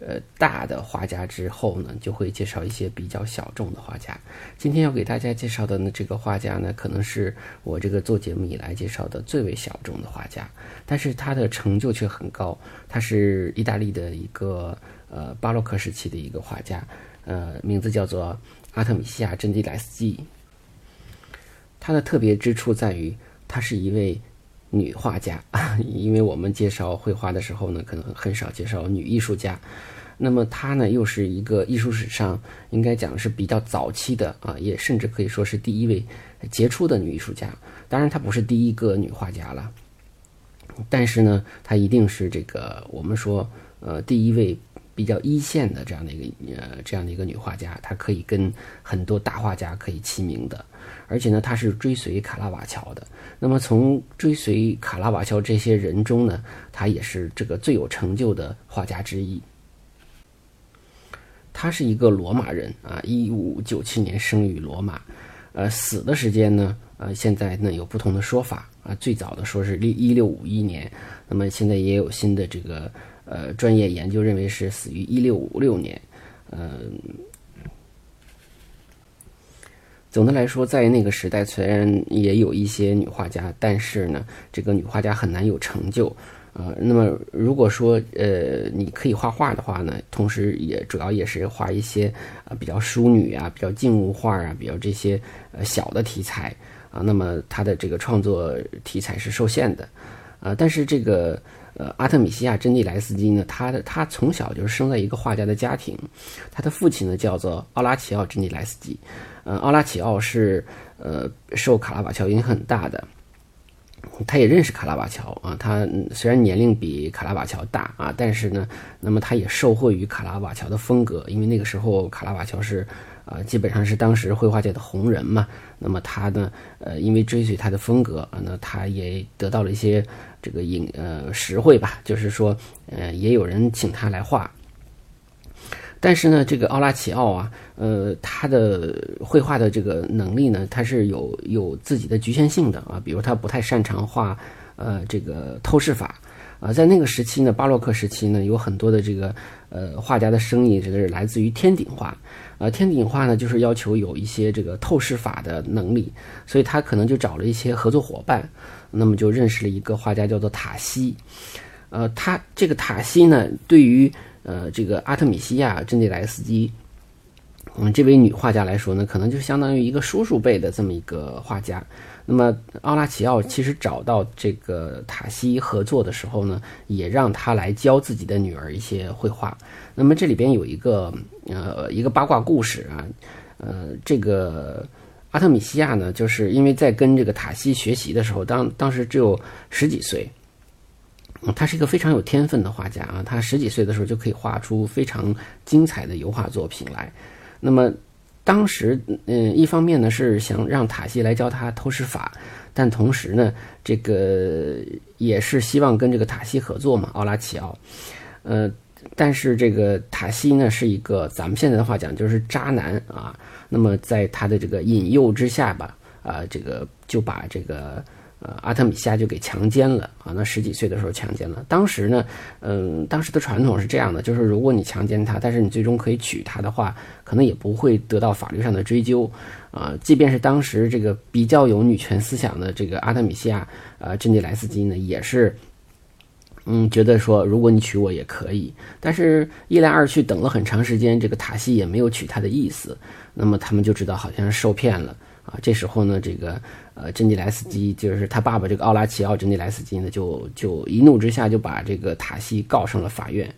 呃，大的画家之后呢，就会介绍一些比较小众的画家。今天要给大家介绍的呢，这个画家呢，可能是我这个做节目以来介绍的最为小众的画家，但是他的成就却很高。他是意大利的一个呃巴洛克时期的一个画家，呃，名字叫做阿特米西亚·珍蒂莱斯基。他的特别之处在于，他是一位女画家，因为我们介绍绘画的时候呢，可能很少介绍女艺术家。那么她呢，又是一个艺术史上应该讲是比较早期的啊，也甚至可以说是第一位杰出的女艺术家。当然，她不是第一个女画家了，但是呢，她一定是这个我们说呃第一位比较一线的这样的一个呃这样的一个女画家。她可以跟很多大画家可以齐名的，而且呢，他是追随卡拉瓦乔的。那么从追随卡拉瓦乔这些人中呢，他也是这个最有成就的画家之一。他是一个罗马人啊，一五九七年生于罗马，呃，死的时间呢，呃，现在呢有不同的说法啊。最早的说是六一六五一年，那么现在也有新的这个呃专业研究认为是死于一六五六年。嗯，总的来说，在那个时代虽然也有一些女画家，但是呢，这个女画家很难有成就。呃，那么如果说呃你可以画画的话呢，同时也主要也是画一些啊比较淑女啊、比较静物画啊、比较这些呃小的题材啊，那么他的这个创作题材是受限的啊。但是这个呃阿特米西亚·珍蒂莱斯基呢，他的他从小就是生在一个画家的家庭，他的父亲呢叫做奥拉齐奥·珍蒂莱斯基，嗯，奥拉齐奥是呃受卡拉瓦乔影响很大的。他也认识卡拉瓦乔啊，他虽然年龄比卡拉瓦乔大啊，但是呢，那么他也受惠于卡拉瓦乔的风格，因为那个时候卡拉瓦乔是啊，基本上是当时绘画界的红人嘛。那么他呢，呃，因为追随他的风格啊，那他也得到了一些这个影呃实惠吧，就是说，呃，也有人请他来画。但是呢，这个奥拉齐奥啊，呃，他的绘画的这个能力呢，他是有有自己的局限性的啊。比如他不太擅长画，呃，这个透视法啊。在那个时期呢，巴洛克时期呢，有很多的这个呃画家的生意，这个是来自于天顶画啊。天顶画呢，就是要求有一些这个透视法的能力，所以他可能就找了一些合作伙伴，那么就认识了一个画家叫做塔西。呃，他这个塔西呢，对于呃，这个阿特米西亚·珍蒂莱斯基，嗯，这位女画家来说呢，可能就相当于一个叔叔辈的这么一个画家。那么奥拉齐奥其实找到这个塔西合作的时候呢，也让他来教自己的女儿一些绘画。那么这里边有一个呃一个八卦故事啊，呃，这个阿特米西亚呢，就是因为在跟这个塔西学习的时候，当当时只有十几岁。他是一个非常有天分的画家啊，他十几岁的时候就可以画出非常精彩的油画作品来。那么当时，嗯，一方面呢是想让塔西来教他透视法，但同时呢，这个也是希望跟这个塔西合作嘛，奥拉齐奥。呃，但是这个塔西呢是一个咱们现在的话讲就是渣男啊。那么在他的这个引诱之下吧，啊，这个就把这个。呃，阿特米西亚就给强奸了啊！那十几岁的时候强奸了。当时呢，嗯，当时的传统是这样的，就是如果你强奸他，但是你最终可以娶她的话，可能也不会得到法律上的追究啊。即便是当时这个比较有女权思想的这个阿特米西亚，呃，珍妮莱斯基呢，也是，嗯，觉得说如果你娶我也可以。但是，一来二去，等了很长时间，这个塔西也没有娶她的意思，那么他们就知道好像是受骗了。啊，这时候呢，这个呃，珍妮莱斯基就是他爸爸这个奥拉齐奥·珍妮莱斯基呢，就就一怒之下就把这个塔西告上了法院。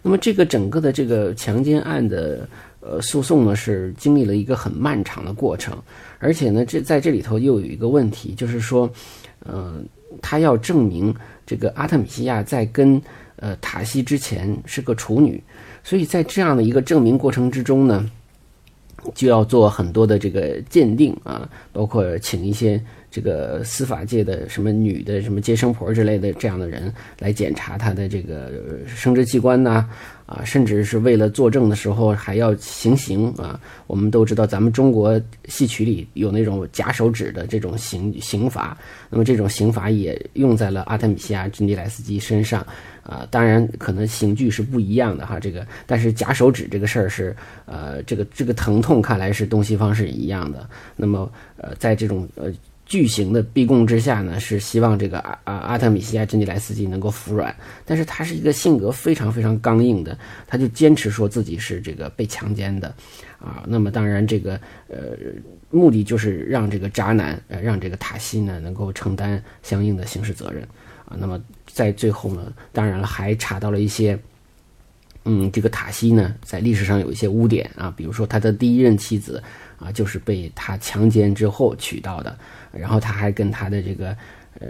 那么这个整个的这个强奸案的呃诉讼呢，是经历了一个很漫长的过程，而且呢，这在这里头又有一个问题，就是说，嗯，他要证明这个阿特米西亚在跟呃塔西之前是个处女。所以在这样的一个证明过程之中呢，就要做很多的这个鉴定啊，包括请一些。这个司法界的什么女的什么接生婆之类的这样的人来检查她的这个生殖器官呐，啊，甚至是为了作证的时候还要行刑啊。我们都知道，咱们中国戏曲里有那种夹手指的这种刑刑罚，那么这种刑罚也用在了阿特米西亚·珍妮莱斯基身上啊。当然，可能刑具是不一样的哈，这个但是夹手指这个事儿是呃，这个这个疼痛看来是东西方是一样的。那么呃，在这种呃。巨型的逼供之下呢，是希望这个阿阿阿特米西亚·珍妮莱斯基能够服软，但是他是一个性格非常非常刚硬的，他就坚持说自己是这个被强奸的，啊，那么当然这个呃目的就是让这个渣男呃让这个塔西呢能够承担相应的刑事责任，啊，那么在最后呢，当然了还查到了一些，嗯，这个塔西呢在历史上有一些污点啊，比如说他的第一任妻子啊就是被他强奸之后娶到的。然后他还跟他的这个，呃，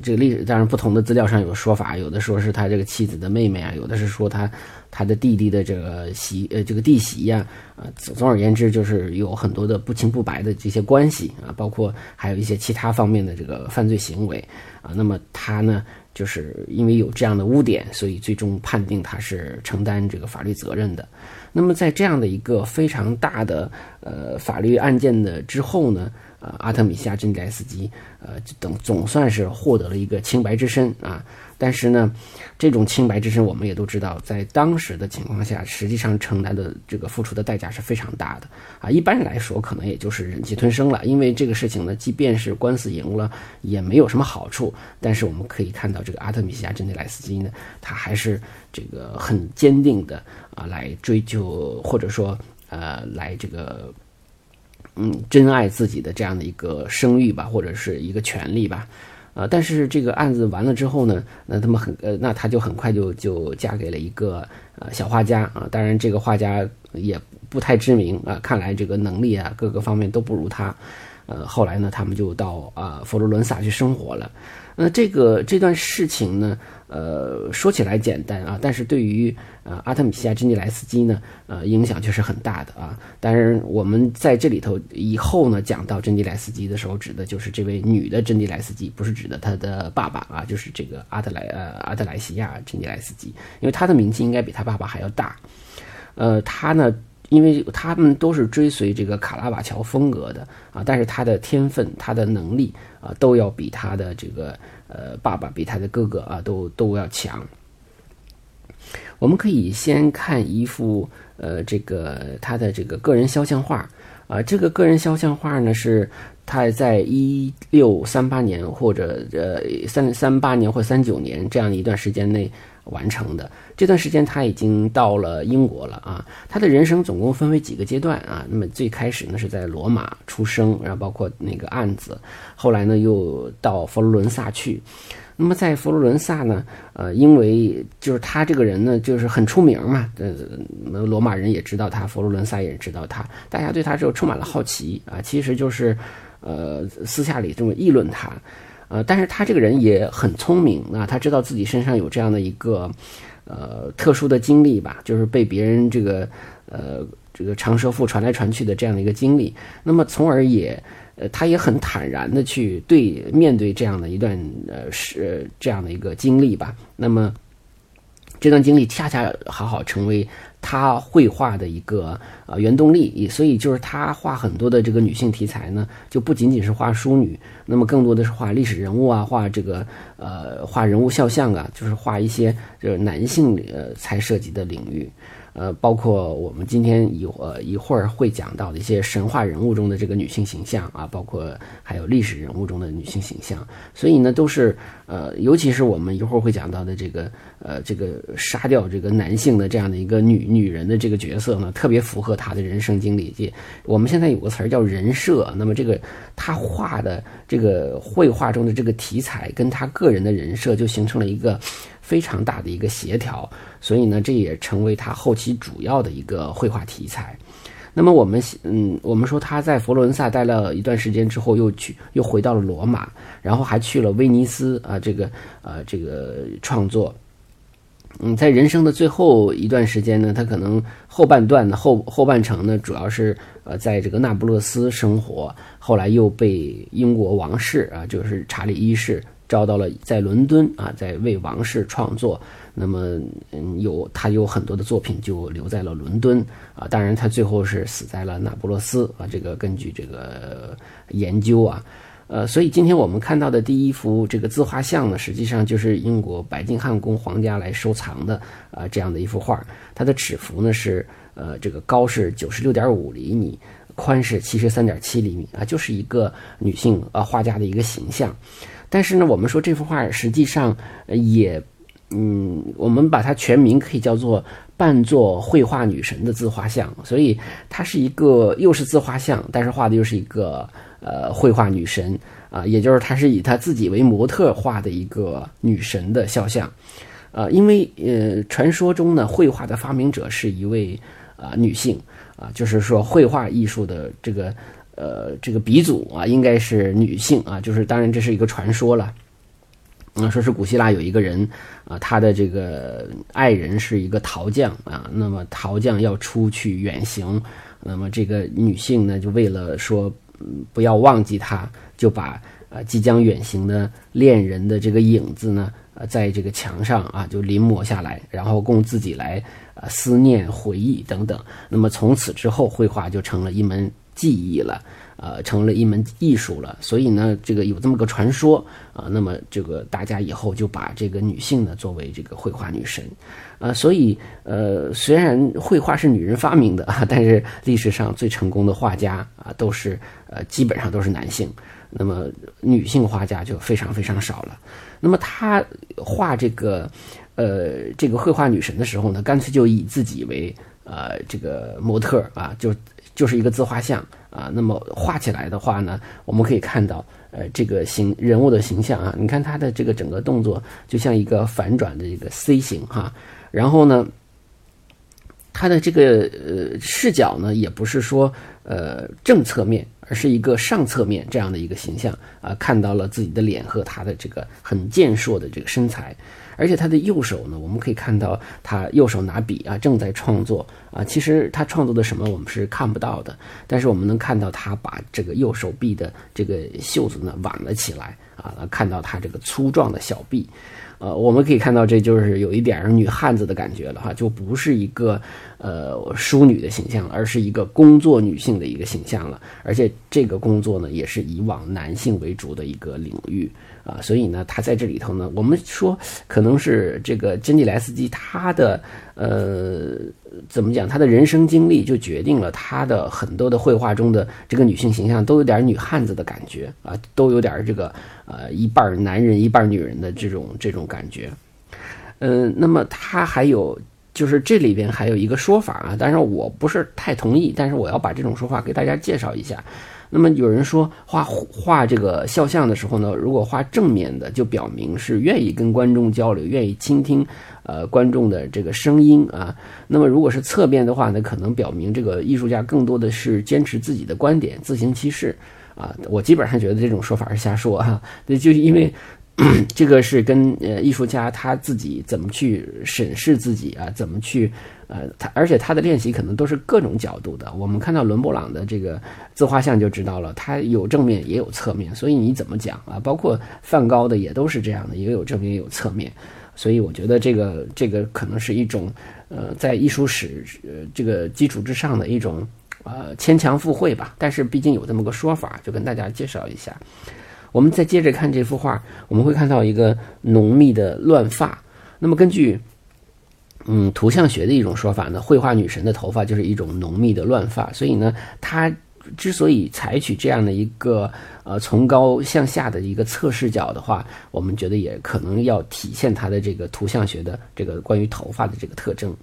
这个历史当然不同的资料上有说法，有的说是他这个妻子的妹妹啊，有的是说他他的弟弟的这个媳呃这个弟媳呀，啊，总而言之就是有很多的不清不白的这些关系啊，包括还有一些其他方面的这个犯罪行为啊。那么他呢，就是因为有这样的污点，所以最终判定他是承担这个法律责任的。那么在这样的一个非常大的呃法律案件的之后呢？呃，阿特米西亚·珍妮莱斯基，呃，等总算是获得了一个清白之身啊。但是呢，这种清白之身，我们也都知道，在当时的情况下，实际上承担的这个付出的代价是非常大的啊。一般来说，可能也就是忍气吞声了，因为这个事情呢，即便是官司赢了，也没有什么好处。但是我们可以看到，这个阿特米西亚·珍妮莱斯基呢，他还是这个很坚定的啊，来追究或者说呃，来这个。嗯，珍爱自己的这样的一个声誉吧，或者是一个权利吧，呃，但是这个案子完了之后呢，那他们很呃，那他就很快就就嫁给了一个呃小画家啊，当然这个画家也不太知名啊，看来这个能力啊各个方面都不如他，呃，后来呢，他们就到啊佛罗伦萨去生活了，那这个这段事情呢。呃，说起来简单啊，但是对于呃阿特米西亚·珍妮莱斯基呢，呃，影响却是很大的啊。当然，我们在这里头以后呢讲到珍妮莱斯基的时候，指的就是这位女的珍妮莱斯基，不是指的她的爸爸啊，就是这个阿特莱呃阿特莱西亚·珍妮莱斯基，因为她的名气应该比她爸爸还要大。呃，她呢，因为他们都是追随这个卡拉瓦乔风格的啊，但是他的天分、他的能力啊，都要比他的这个。呃，爸爸比他的哥哥啊都都要强。我们可以先看一幅呃，这个他的这个个人肖像画啊，这个个人肖像画呢是他在一六三八年或者呃三三八年或三九年这样一段时间内。完成的这段时间，他已经到了英国了啊。他的人生总共分为几个阶段啊？那么最开始呢是在罗马出生，然后包括那个案子，后来呢又到佛罗伦萨去。那么在佛罗伦萨呢，呃，因为就是他这个人呢就是很出名嘛，呃，罗马人也知道他，佛罗伦萨也知道他，大家对他就充满了好奇啊。其实就是呃私下里这么议论他。呃，但是他这个人也很聪明啊，他知道自己身上有这样的一个，呃，特殊的经历吧，就是被别人这个，呃，这个长舌妇传来传去的这样的一个经历。那么，从而也，呃，他也很坦然的去对面对这样的一段，呃，是这样的一个经历吧。那么，这段经历恰恰好好成为。他绘画的一个呃原动力，所以就是他画很多的这个女性题材呢，就不仅仅是画淑女，那么更多的是画历史人物啊，画这个呃画人物肖像啊，就是画一些就是男性呃才涉及的领域。呃，包括我们今天一呃一会儿会讲到的一些神话人物中的这个女性形象啊，包括还有历史人物中的女性形象，所以呢，都是呃，尤其是我们一会儿会讲到的这个呃这个杀掉这个男性的这样的一个女女人的这个角色呢，特别符合她的人生经历。我们现在有个词儿叫人设，那么这个他画的这个绘画中的这个题材，跟他个人的人设就形成了一个。非常大的一个协调，所以呢，这也成为他后期主要的一个绘画题材。那么我们嗯，我们说他在佛罗伦萨待了一段时间之后，又去又回到了罗马，然后还去了威尼斯啊，这个呃这个创作。嗯，在人生的最后一段时间呢，他可能后半段的后后半程呢，主要是呃在这个那不勒斯生活，后来又被英国王室啊，就是查理一世招到了在伦敦啊，在为王室创作。那么，嗯，有他有很多的作品就留在了伦敦啊，当然他最后是死在了那不勒斯啊。这个根据这个研究啊。呃，所以今天我们看到的第一幅这个自画像呢，实际上就是英国白金汉宫皇家来收藏的啊，这样的一幅画。它的尺幅呢是呃，这个高是九十六点五厘米，宽是七十三点七厘米啊，就是一个女性啊画家的一个形象。但是呢，我们说这幅画实际上也，嗯，我们把它全名可以叫做扮作绘画女神的自画像。所以它是一个又是自画像，但是画的又是一个。呃，绘画女神啊，也就是她是以她自己为模特画的一个女神的肖像，啊，因为呃，传说中呢，绘画的发明者是一位啊女性啊，就是说绘画艺术的这个呃这个鼻祖啊，应该是女性啊，就是当然这是一个传说了，啊，说是古希腊有一个人啊，他的这个爱人是一个陶匠啊，那么陶匠要出去远行，那么这个女性呢，就为了说。不要忘记他，就把呃即将远行的恋人的这个影子呢，在这个墙上啊就临摹下来，然后供自己来呃思念、回忆等等。那么从此之后，绘画就成了一门技艺了，呃，成了一门艺术了。所以呢，这个有这么个传说啊，那么这个大家以后就把这个女性呢作为这个绘画女神。啊，所以呃，虽然绘画是女人发明的啊，但是历史上最成功的画家啊，都是呃，基本上都是男性。那么女性画家就非常非常少了。那么她画这个呃这个绘画女神的时候呢，干脆就以自己为呃这个模特啊，就就是一个自画像啊。那么画起来的话呢，我们可以看到呃这个形人物的形象啊，你看他的这个整个动作就像一个反转的一个 C 型哈。然后呢，他的这个呃视角呢，也不是说呃正侧面，而是一个上侧面这样的一个形象啊，看到了自己的脸和他的这个很健硕的这个身材，而且他的右手呢，我们可以看到他右手拿笔啊，正在创作啊。其实他创作的什么我们是看不到的，但是我们能看到他把这个右手臂的这个袖子呢挽了起来啊，看到他这个粗壮的小臂。呃，我们可以看到，这就是有一点女汉子的感觉了哈，就不是一个呃淑女的形象，而是一个工作女性的一个形象了。而且这个工作呢，也是以往男性为主的一个领域啊，所以呢，她在这里头呢，我们说可能是这个珍妮莱斯基他的呃。怎么讲？他的人生经历就决定了他的很多的绘画中的这个女性形象都有点女汉子的感觉啊，都有点这个呃一半男人一半女人的这种这种感觉。嗯，那么他还有就是这里边还有一个说法啊，当然我不是太同意，但是我要把这种说法给大家介绍一下。那么有人说画画这个肖像的时候呢，如果画正面的，就表明是愿意跟观众交流，愿意倾听。呃，观众的这个声音啊，那么如果是侧面的话呢，可能表明这个艺术家更多的是坚持自己的观点，自行其事啊。我基本上觉得这种说法是瞎说哈，那，就因为 这个是跟呃艺术家他自己怎么去审视自己啊，怎么去呃他，而且他的练习可能都是各种角度的。我们看到伦勃朗的这个自画像就知道了，他有正面也有侧面，所以你怎么讲啊？包括梵高的也都是这样的，也有正面也有侧面。所以我觉得这个这个可能是一种，呃，在艺术史呃这个基础之上的一种呃牵强附会吧。但是毕竟有这么个说法，就跟大家介绍一下。我们再接着看这幅画，我们会看到一个浓密的乱发。那么根据嗯图像学的一种说法呢，绘画女神的头发就是一种浓密的乱发。所以呢，她之所以采取这样的一个。呃，从高向下的一个侧视角的话，我们觉得也可能要体现它的这个图像学的这个关于头发的这个特征，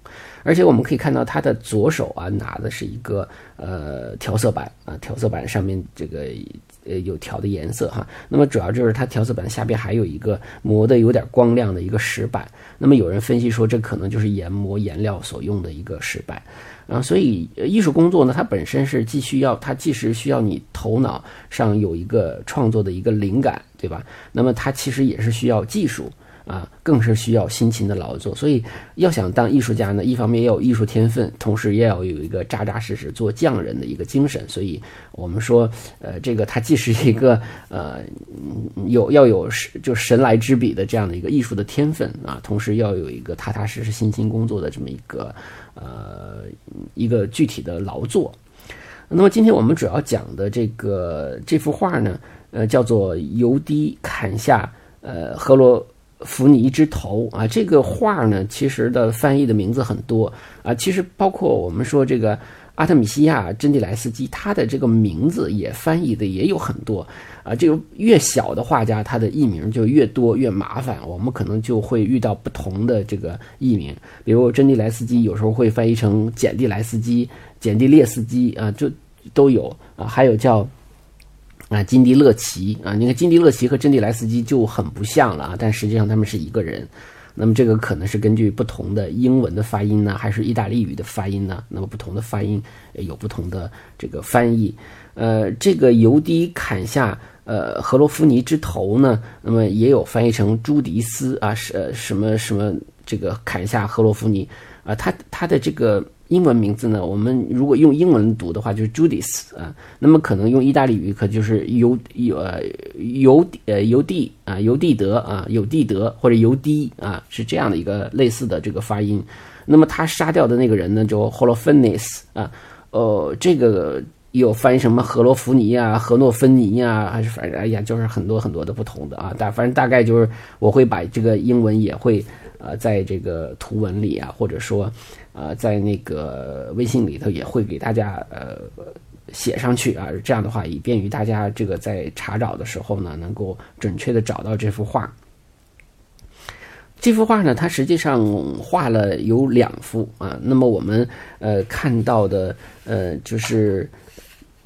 而且我们可以看到他的左手啊拿的是一个呃调色板啊，调色板上面这个呃有调的颜色哈，那么主要就是它调色板下边还有一个磨的有点光亮的一个石板，那么有人分析说这可能就是研磨颜料所用的一个石板。啊，所以艺术工作呢，它本身是既需要它，既是需要你头脑上有一个创作的一个灵感，对吧？那么它其实也是需要技术啊，更是需要辛勤的劳作。所以，要想当艺术家呢，一方面要有艺术天分，同时也要有一个扎扎实实做匠人的一个精神。所以，我们说，呃，这个他既是一个呃有要有就神来之笔的这样的一个艺术的天分啊，同时要有一个踏踏实实辛勤工作的这么一个呃一个具体的劳作。那么，今天我们主要讲的这个这幅画呢，呃，叫做《油滴砍下》。呃，赫罗扶你一只头啊，这个画呢，其实的翻译的名字很多啊。其实包括我们说这个阿特米西亚真蒂莱斯基，他的这个名字也翻译的也有很多啊。这个越小的画家，他的艺名就越多越麻烦，我们可能就会遇到不同的这个艺名。比如真蒂莱斯基有时候会翻译成简蒂莱斯基、简蒂列斯基啊，就都有啊。还有叫。啊，金迪勒奇啊，你看金迪勒奇和真蒂莱斯基就很不像了啊，但实际上他们是一个人。那么这个可能是根据不同的英文的发音呢，还是意大利语的发音呢？那么不同的发音有不同的这个翻译。呃，这个尤迪砍下呃荷罗夫尼之头呢，那么也有翻译成朱迪斯啊，是什么什么这个砍下荷罗夫尼啊，他他的这个。英文名字呢？我们如果用英文读的话，就是 Judith 啊。那么可能用意大利语，可就是尤尤呃尤呃尤蒂啊尤蒂德啊尤蒂德或者尤迪啊，是这样的一个类似的这个发音。那么他杀掉的那个人呢，就 Holofenis 啊，呃，这个有翻译什么荷罗弗尼啊、荷诺芬尼啊，还是反正哎呀，就是很多很多的不同的啊。大反正大概就是我会把这个英文也会呃在这个图文里啊，或者说。呃，在那个微信里头也会给大家呃写上去啊，这样的话以便于大家这个在查找的时候呢，能够准确的找到这幅画。这幅画呢，它实际上画了有两幅啊。那么我们呃看到的呃就是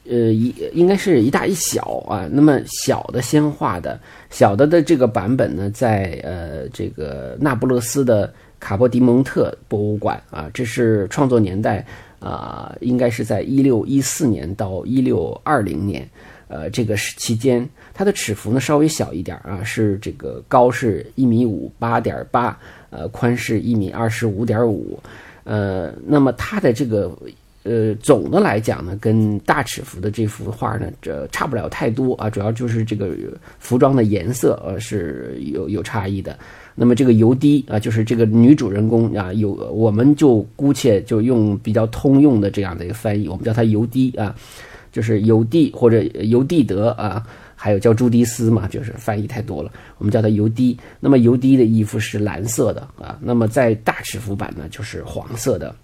呃一应该是一大一小啊。那么小的先画的小的的这个版本呢，在呃这个那不勒斯的。卡波迪蒙特博物馆啊，这是创作年代啊，应该是在一六一四年到一六二零年，呃，这个时期间，它的尺幅呢稍微小一点啊，是这个高是一米五八点八，呃，宽是一米二十五点五，呃，那么它的这个呃，总的来讲呢，跟大尺幅的这幅画呢，这差不了太多啊，主要就是这个服装的颜色呃是有有差异的。那么这个油滴啊，就是这个女主人公啊，有我们就姑且就用比较通用的这样的一个翻译，我们叫它油滴啊，就是油蒂或者油蒂德啊，还有叫朱迪斯嘛，就是翻译太多了，我们叫它油滴。那么油滴的衣服是蓝色的啊，那么在大尺幅版呢就是黄色的。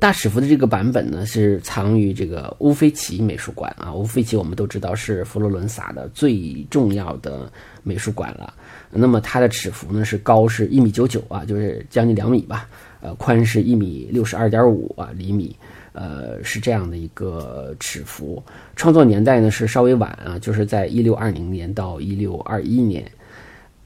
大尺幅的这个版本呢是藏于这个乌菲齐美术馆啊，乌菲齐我们都知道是佛罗伦萨的最重要的美术馆了。那么它的尺幅呢是高是一米九九啊，就是将近两米吧，呃，宽是一米六十二点五啊厘米，呃，是这样的一个尺幅。创作年代呢是稍微晚啊，就是在一六二零年到一六二一年。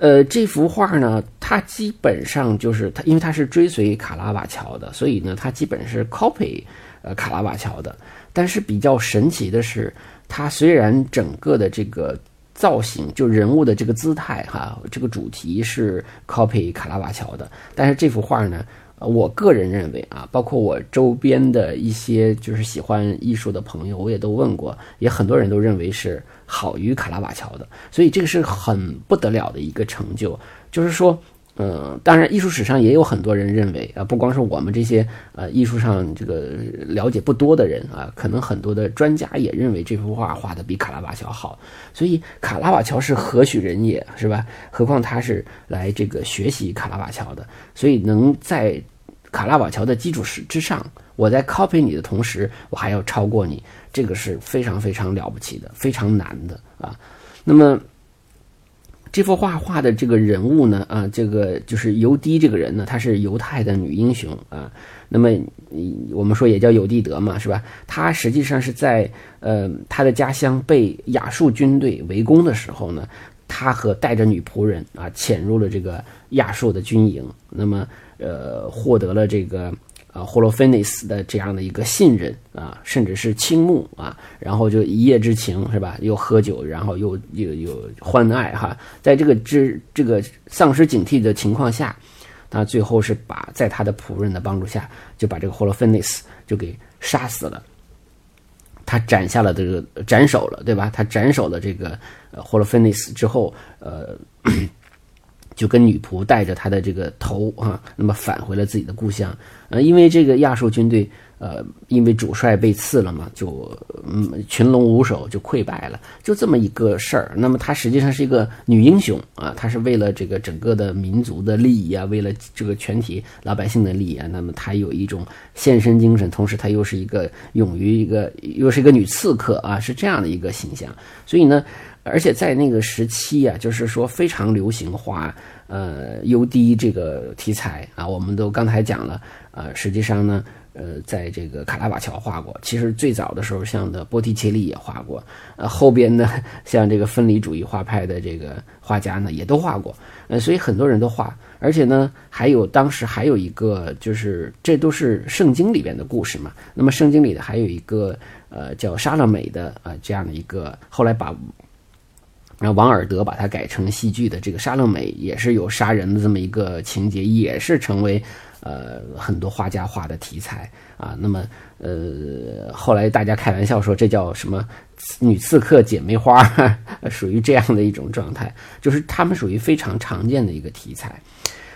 呃，这幅画呢，它基本上就是它，因为它是追随卡拉瓦乔的，所以呢，它基本是 copy 呃卡拉瓦乔的。但是比较神奇的是，它虽然整个的这个。造型就人物的这个姿态哈，这个主题是 copy 卡拉瓦乔的，但是这幅画呢，我个人认为啊，包括我周边的一些就是喜欢艺术的朋友，我也都问过，也很多人都认为是好于卡拉瓦乔的，所以这个是很不得了的一个成就，就是说。嗯，当然，艺术史上也有很多人认为啊，不光是我们这些呃艺术上这个了解不多的人啊，可能很多的专家也认为这幅画画的比卡拉瓦乔好。所以卡拉瓦乔是何许人也，是吧？何况他是来这个学习卡拉瓦乔的，所以能在卡拉瓦乔的基础之上，我在 copy 你的同时，我还要超过你，这个是非常非常了不起的，非常难的啊。那么。这幅画画的这个人物呢，啊，这个就是尤迪这个人呢，她是犹太的女英雄啊。那么，我们说也叫尤蒂德嘛，是吧？她实际上是在呃她的家乡被亚述军队围攻的时候呢，她和带着女仆人啊潜入了这个亚述的军营，那么呃获得了这个啊霍洛菲尼斯的这样的一个信任啊，甚至是倾慕啊，然后就一夜之情是吧？又喝酒，然后又又又欢爱哈，在这个之这个丧失警惕的情况下，他最后是把在他的仆人的帮助下，就把这个霍洛菲尼斯就给杀死了。他斩下了这个斩首了，对吧？他斩首了这个呃霍洛菲尼斯之后，呃。就跟女仆带着他的这个头啊，那么返回了自己的故乡。呃，因为这个亚述军队，呃，因为主帅被刺了嘛，就嗯群龙无首，就溃败了，就这么一个事儿。那么她实际上是一个女英雄啊，她是为了这个整个的民族的利益啊，为了这个全体老百姓的利益啊，那么她有一种献身精神，同时她又是一个勇于一个，又是一个女刺客啊，是这样的一个形象。所以呢。而且在那个时期啊，就是说非常流行画呃 U D 这个题材啊，我们都刚才讲了，呃，实际上呢，呃，在这个卡拉瓦乔画过，其实最早的时候像的波提切利也画过，呃，后边呢像这个分离主义画派的这个画家呢也都画过，呃，所以很多人都画，而且呢还有当时还有一个就是这都是圣经里边的故事嘛，那么圣经里的还有一个呃叫沙勒美的呃这样的一个后来把。然后王尔德把它改成戏剧的这个沙乐美也是有杀人的这么一个情节，也是成为呃很多画家画的题材啊。那么呃后来大家开玩笑说这叫什么女刺客姐妹花，属于这样的一种状态，就是他们属于非常常见的一个题材。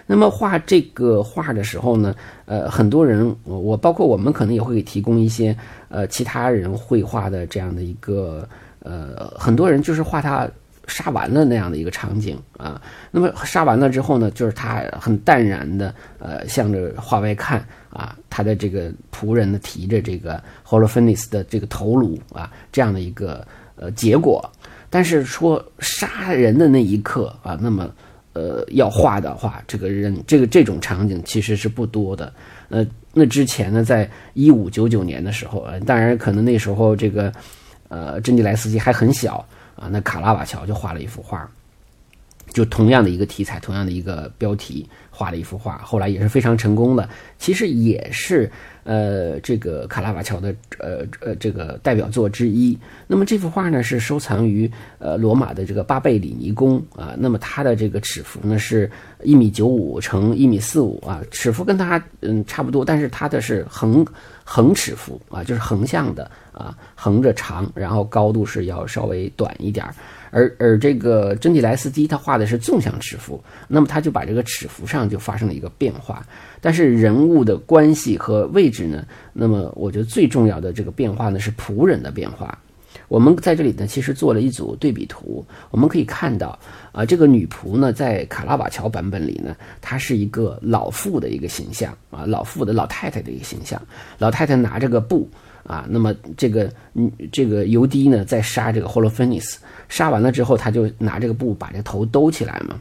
那么画这个画的时候呢，呃很多人我包括我们可能也会提供一些呃其他人绘画的这样的一个呃很多人就是画他。杀完了那样的一个场景啊，那么杀完了之后呢，就是他很淡然的，呃，向着画外看啊，他的这个仆人呢提着这个 Holofernes 的这个头颅啊，这样的一个呃结果。但是说杀人的那一刻啊，那么呃要画的话，这个人这个这种场景其实是不多的。呃，那之前呢，在一五九九年的时候，呃，当然可能那时候这个呃珍妮莱斯基还很小。啊，那卡拉瓦乔就画了一幅画，就同样的一个题材，同样的一个标题，画了一幅画，后来也是非常成功的。其实也是呃，这个卡拉瓦乔的呃呃这个代表作之一。那么这幅画呢，是收藏于呃罗马的这个巴贝里尼宫啊。那么它的这个尺幅呢是一米九五乘一米四五啊，尺幅跟它嗯差不多，但是它的是横。横尺幅啊，就是横向的啊，横着长，然后高度是要稍微短一点儿。而而这个真蒂莱斯基他画的是纵向尺幅，那么他就把这个尺幅上就发生了一个变化。但是人物的关系和位置呢，那么我觉得最重要的这个变化呢是仆人的变化。我们在这里呢，其实做了一组对比图，我们可以看到，啊，这个女仆呢，在卡拉瓦乔版本里呢，她是一个老妇的一个形象，啊，老妇的老太太的一个形象，老太太拿着个布，啊，那么这个，嗯，这个尤迪呢，在杀这个霍洛芬尼斯，杀完了之后，他就拿这个布把这头兜起来嘛，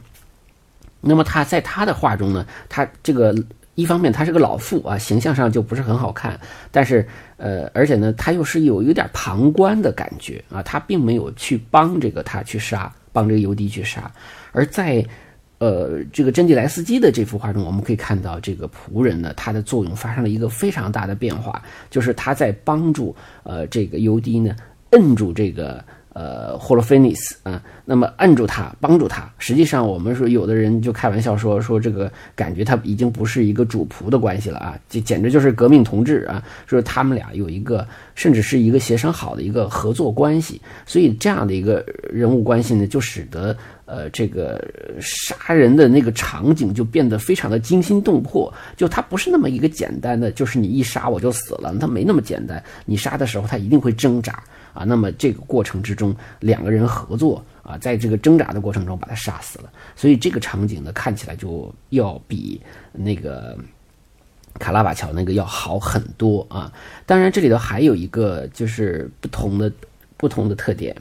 那么他在他的画中呢，他这个。一方面，他是个老妇啊，形象上就不是很好看。但是，呃，而且呢，他又是有有点旁观的感觉啊，他并没有去帮这个他去杀，帮这个尤迪去杀。而在，呃，这个真蒂莱斯基的这幅画中，我们可以看到这个仆人呢，他的作用发生了一个非常大的变化，就是他在帮助呃这个尤迪呢摁住这个。呃，霍洛菲尼斯啊，那么摁住他，帮助他。实际上，我们说有的人就开玩笑说说这个感觉他已经不是一个主仆的关系了啊，这简直就是革命同志啊。说他们俩有一个甚至是一个协商好的一个合作关系，所以这样的一个人物关系呢，就使得呃这个杀人的那个场景就变得非常的惊心动魄。就它不是那么一个简单的，就是你一杀我就死了，它没那么简单。你杀的时候，他一定会挣扎。啊，那么这个过程之中，两个人合作啊，在这个挣扎的过程中把他杀死了，所以这个场景呢，看起来就要比那个卡拉瓦乔那个要好很多啊。当然，这里头还有一个就是不同的不同的特点。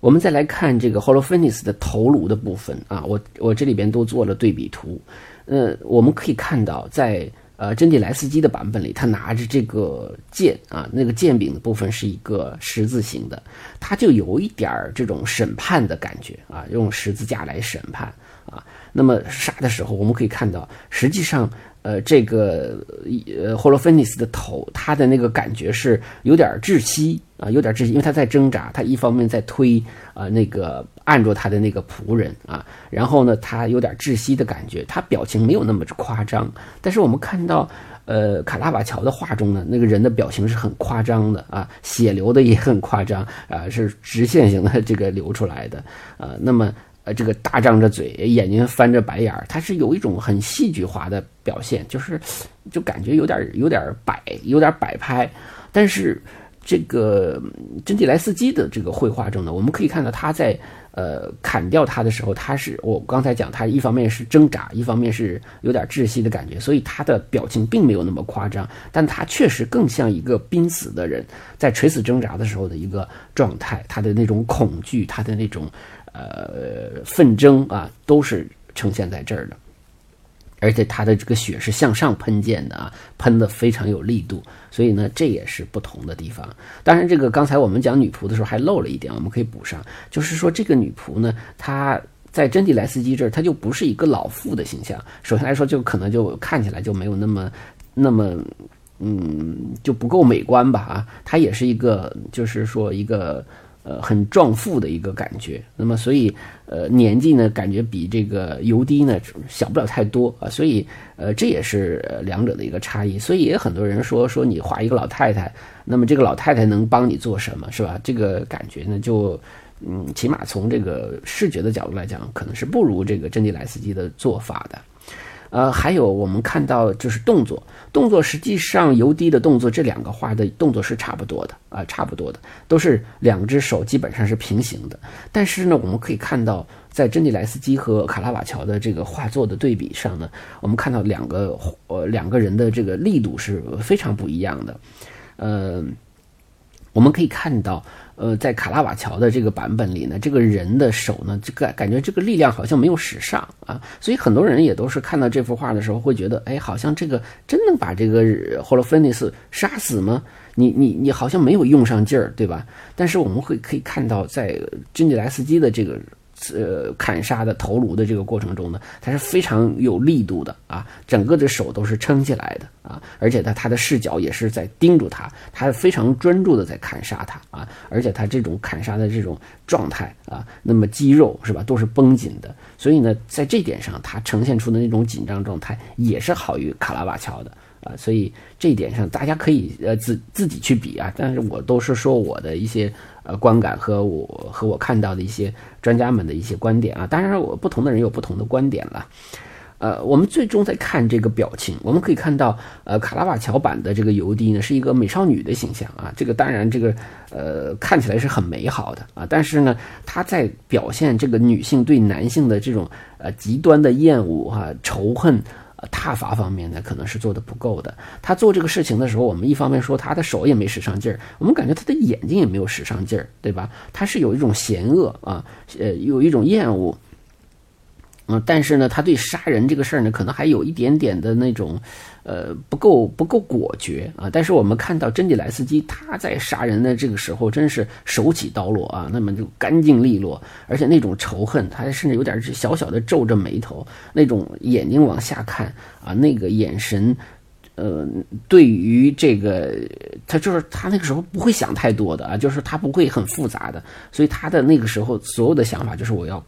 我们再来看这个 Holofernes 的头颅的部分啊，我我这里边都做了对比图，呃，我们可以看到在。呃，真蒂莱斯基的版本里，他拿着这个剑啊，那个剑柄的部分是一个十字形的，他就有一点儿这种审判的感觉啊，用十字架来审判啊。那么杀的时候，我们可以看到，实际上，呃，这个呃，霍洛芬尼斯的头，他的那个感觉是有点窒息啊，有点窒息，因为他在挣扎，他一方面在推啊那个按住他的那个仆人啊，然后呢，他有点窒息的感觉，他表情没有那么夸张，但是我们看到呃卡拉瓦乔的画中呢，那个人的表情是很夸张的啊，血流的也很夸张啊，是直线型的这个流出来的啊，那么。呃，这个大张着嘴，眼睛翻着白眼儿，他是有一种很戏剧化的表现，就是就感觉有点有点摆，有点摆拍。但是这个真蒂莱斯基的这个绘画中呢，我们可以看到他在呃砍掉他的时候，他是我刚才讲，他一方面是挣扎，一方面是有点窒息的感觉，所以他的表情并没有那么夸张，但他确实更像一个濒死的人在垂死挣扎的时候的一个状态，他的那种恐惧，他的那种。呃，纷争啊，都是呈现在这儿的，而且他的这个血是向上喷溅的啊，喷的非常有力度，所以呢，这也是不同的地方。当然，这个刚才我们讲女仆的时候还漏了一点，我们可以补上，就是说这个女仆呢，她在真蒂莱斯基这儿，她就不是一个老妇的形象。首先来说，就可能就看起来就没有那么那么，嗯，就不够美观吧啊，她也是一个，就是说一个。呃，很壮富的一个感觉，那么所以，呃，年纪呢，感觉比这个尤迪呢小不了太多啊，所以，呃，这也是两者的一个差异。所以也很多人说说你画一个老太太，那么这个老太太能帮你做什么，是吧？这个感觉呢，就，嗯，起码从这个视觉的角度来讲，可能是不如这个珍妮莱斯基的做法的。呃，还有我们看到就是动作，动作实际上尤迪的动作，这两个画的动作是差不多的啊，差不多的，都是两只手基本上是平行的。但是呢，我们可以看到，在珍妮莱斯基和卡拉瓦乔的这个画作的对比上呢，我们看到两个呃两个人的这个力度是非常不一样的。呃，我们可以看到。呃，在卡拉瓦乔的这个版本里呢，这个人的手呢，这个感觉这个力量好像没有使上啊，所以很多人也都是看到这幅画的时候会觉得，哎，好像这个真能把这个霍洛芬尼斯杀死吗？你你你好像没有用上劲儿，对吧？但是我们会可以看到，在珍妮莱斯基的这个。呃，砍杀的头颅的这个过程中呢，它是非常有力度的啊，整个的手都是撑起来的啊，而且他他的视角也是在盯住他，他非常专注的在砍杀他啊，而且他这种砍杀的这种状态啊，那么肌肉是吧，都是绷紧的，所以呢，在这点上，他呈现出的那种紧张状态也是好于卡拉瓦乔的啊，所以这一点上大家可以呃自自己去比啊，但是我都是说我的一些。呃，观感和我和我看到的一些专家们的一些观点啊，当然我不同的人有不同的观点了。呃，我们最终在看这个表情，我们可以看到，呃，卡拉瓦乔版的这个尤迪呢是一个美少女的形象啊，这个当然这个呃看起来是很美好的啊，但是呢，他在表现这个女性对男性的这种呃极端的厌恶哈仇恨。呃，踏伐方面呢，可能是做的不够的。他做这个事情的时候，我们一方面说他的手也没使上劲儿，我们感觉他的眼睛也没有使上劲儿，对吧？他是有一种嫌恶啊，呃，有一种厌恶。嗯，但是呢，他对杀人这个事儿呢，可能还有一点点的那种，呃，不够不够果决啊。但是我们看到珍妮莱斯基他在杀人的这个时候，真是手起刀落啊，那么就干净利落，而且那种仇恨，他甚至有点小小的皱着眉头，那种眼睛往下看啊，那个眼神，呃，对于这个他就是他那个时候不会想太多的啊，就是他不会很复杂的，所以他的那个时候所有的想法就是我要。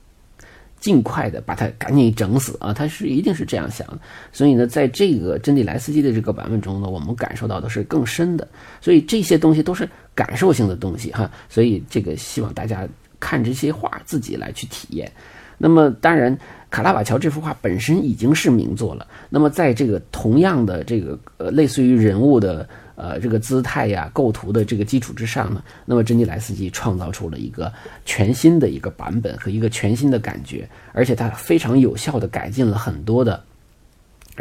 尽快的把他赶紧整死啊！他是一定是这样想的，所以呢，在这个真蒂莱斯基的这个版本中呢，我们感受到的是更深的，所以这些东西都是感受性的东西哈。所以这个希望大家看这些画自己来去体验。那么当然，卡拉瓦乔这幅画本身已经是名作了。那么在这个同样的这个呃类似于人物的。呃，这个姿态呀、构图的这个基础之上呢，那么珍妮莱斯基创造出了一个全新的一个版本和一个全新的感觉，而且他非常有效的改进了很多的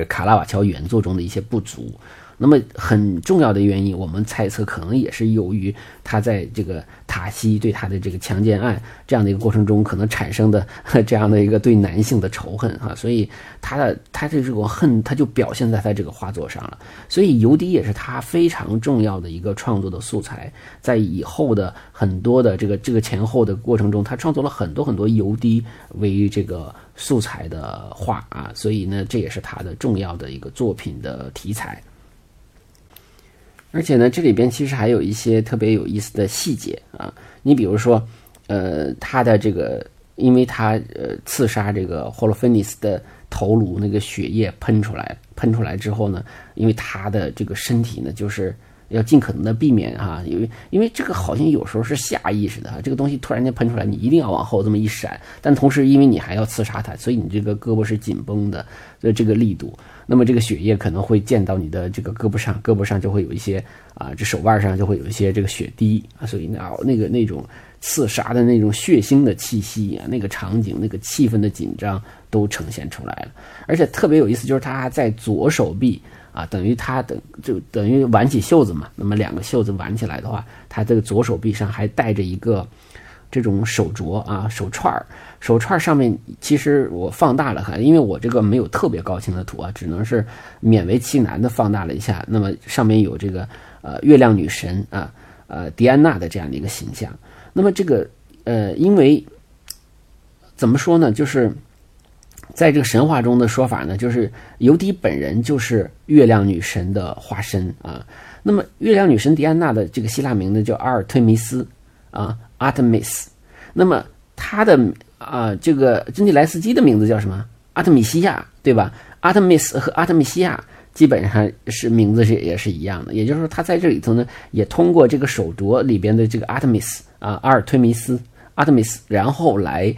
卡拉瓦乔原作中的一些不足。那么很重要的原因，我们猜测可能也是由于他在这个塔西对他的这个强奸案这样的一个过程中，可能产生的 这样的一个对男性的仇恨哈，所以他的他的这种恨，他就表现在他这个画作上了。所以尤迪也是他非常重要的一个创作的素材，在以后的很多的这个这个前后的过程中，他创作了很多很多尤迪为这个。素材的画啊，所以呢，这也是他的重要的一个作品的题材。而且呢，这里边其实还有一些特别有意思的细节啊，你比如说，呃，他的这个，因为他呃刺杀这个霍洛芬尼斯的头颅，那个血液喷出来，喷出来之后呢，因为他的这个身体呢，就是。要尽可能的避免哈，因为因为这个好像有时候是下意识的哈，这个东西突然间喷出来，你一定要往后这么一闪，但同时因为你还要刺杀它，所以你这个胳膊是紧绷的所以这个力度，那么这个血液可能会溅到你的这个胳膊上，胳膊上就会有一些啊，这手腕上就会有一些这个血滴啊，所以那那个那种刺杀的那种血腥的气息啊，那个场景、那个气氛的紧张都呈现出来了，而且特别有意思，就是他在左手臂。啊，等于他等就等于挽起袖子嘛。那么两个袖子挽起来的话，他这个左手臂上还带着一个这种手镯啊，手串儿。手串上面其实我放大了看，因为我这个没有特别高清的图啊，只能是勉为其难的放大了一下。那么上面有这个呃月亮女神啊，呃狄安娜的这样的一个形象。那么这个呃，因为怎么说呢，就是。在这个神话中的说法呢，就是尤迪本人就是月亮女神的化身啊。那么，月亮女神狄安娜的这个希腊名字叫阿尔忒弥斯啊，Artemis。那么，她的啊，这个珍妮莱斯基的名字叫什么？阿特米西亚，对吧？Artemis 和阿特米西亚基本上是名字是也是一样的。也就是说，他在这里头呢，也通过这个手镯里边的这个 Artemis 啊，阿尔忒弥斯 Artemis，然后来。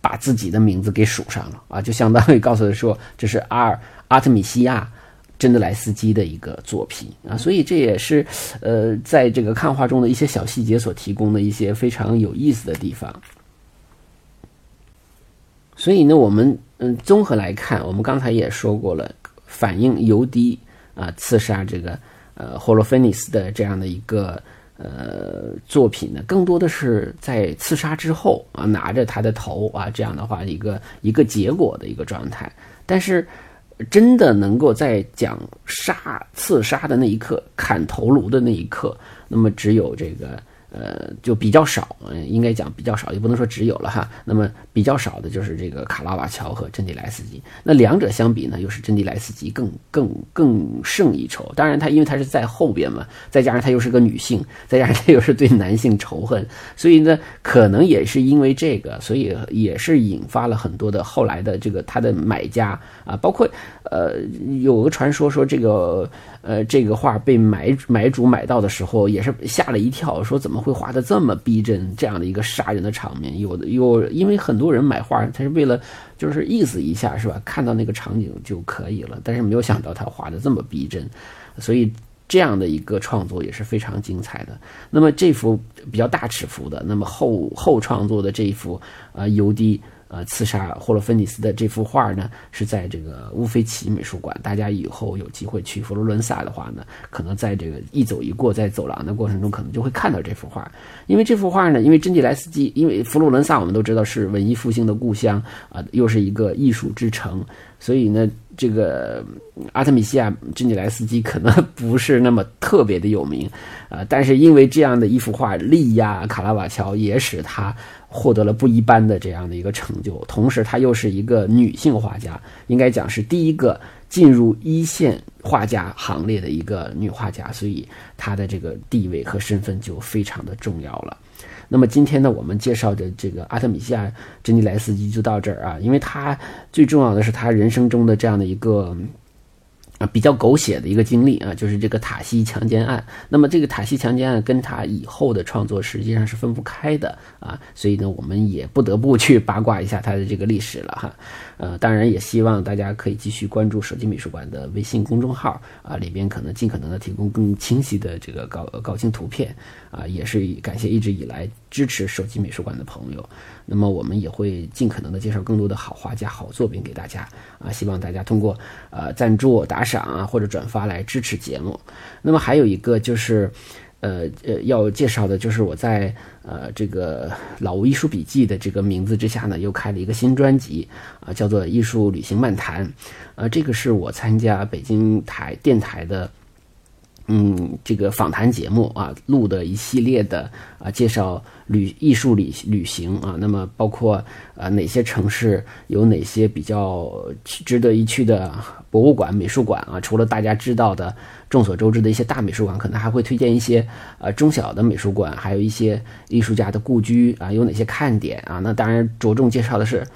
把自己的名字给署上了啊，就相当于告诉他说这是阿尔阿特米西亚真德莱斯基的一个作品啊，所以这也是呃在这个看画中的一些小细节所提供的一些非常有意思的地方。所以呢，我们嗯综合来看，我们刚才也说过了，反映尤迪啊刺杀这个呃霍洛菲尼斯的这样的一个。呃，作品呢，更多的是在刺杀之后啊，拿着他的头啊，这样的话一个一个结果的一个状态。但是，真的能够在讲杀刺杀的那一刻，砍头颅的那一刻，那么只有这个。呃，就比较少，嗯，应该讲比较少，也不能说只有了哈。那么比较少的就是这个卡拉瓦乔和珍蒂莱斯基。那两者相比呢，又是珍蒂莱斯基更更更胜一筹。当然，他因为他是在后边嘛，再加上他又是个女性，再加上他又是对男性仇恨，所以呢，可能也是因为这个，所以也是引发了很多的后来的这个他的买家啊，包括呃，有个传说说这个。呃，这个画被买买主买到的时候，也是吓了一跳，说怎么会画的这么逼真？这样的一个杀人的场面，有的有，因为很多人买画，他是为了就是意思一下，是吧？看到那个场景就可以了，但是没有想到他画的这么逼真，所以这样的一个创作也是非常精彩的。那么这幅比较大尺幅的，那么后后创作的这一幅啊，尤迪。呃，刺杀霍洛芬尼斯的这幅画呢，是在这个乌菲齐美术馆。大家以后有机会去佛罗伦萨的话呢，可能在这个一走一过，在走廊的过程中，可能就会看到这幅画。因为这幅画呢，因为真蒂莱斯基，因为佛罗伦萨我们都知道是文艺复兴的故乡啊，又是一个艺术之城，所以呢，这个阿特米西亚真蒂莱斯基可能不是那么特别的有名啊，但是因为这样的一幅画力压卡拉瓦乔，也使他。获得了不一般的这样的一个成就，同时她又是一个女性画家，应该讲是第一个进入一线画家行列的一个女画家，所以她的这个地位和身份就非常的重要了。那么今天呢，我们介绍的这个阿特米西亚·珍妮莱斯基就到这儿啊，因为他最重要的是他人生中的这样的一个。啊，比较狗血的一个经历啊，就是这个塔西强奸案。那么这个塔西强奸案跟他以后的创作实际上是分不开的啊，所以呢，我们也不得不去八卦一下他的这个历史了哈。呃，当然也希望大家可以继续关注手机美术馆的微信公众号啊，里边可能尽可能的提供更清晰的这个高高清图片啊，也是感谢一直以来支持手机美术馆的朋友。那么我们也会尽可能的介绍更多的好画家、好作品给大家啊！希望大家通过呃赞助、打赏啊或者转发来支持节目。那么还有一个就是，呃呃要介绍的就是我在呃这个老吴艺术笔记的这个名字之下呢，又开了一个新专辑啊，叫做《艺术旅行漫谈》啊，这个是我参加北京台电台的。嗯，这个访谈节目啊，录的一系列的啊，介绍旅艺术旅旅行啊，那么包括啊哪些城市有哪些比较值得一去的博物馆、美术馆啊？除了大家知道的众所周知的一些大美术馆，可能还会推荐一些呃中小的美术馆，还有一些艺术家的故居啊，有哪些看点啊？那当然着重介绍的是。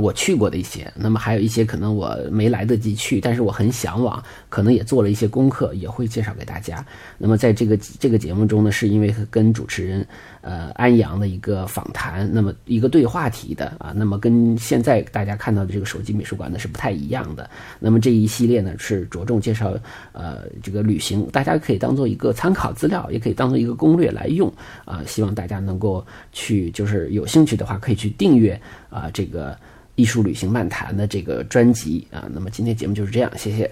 我去过的一些，那么还有一些可能我没来得及去，但是我很向往，可能也做了一些功课，也会介绍给大家。那么在这个这个节目中呢，是因为跟主持人呃安阳的一个访谈，那么一个对话题的啊，那么跟现在大家看到的这个手机美术馆呢是不太一样的。那么这一系列呢是着重介绍呃这个旅行，大家可以当做一个参考资料，也可以当做一个攻略来用啊。希望大家能够去，就是有兴趣的话可以去订阅啊这个。艺术旅行漫谈的这个专辑啊，那么今天节目就是这样，谢谢。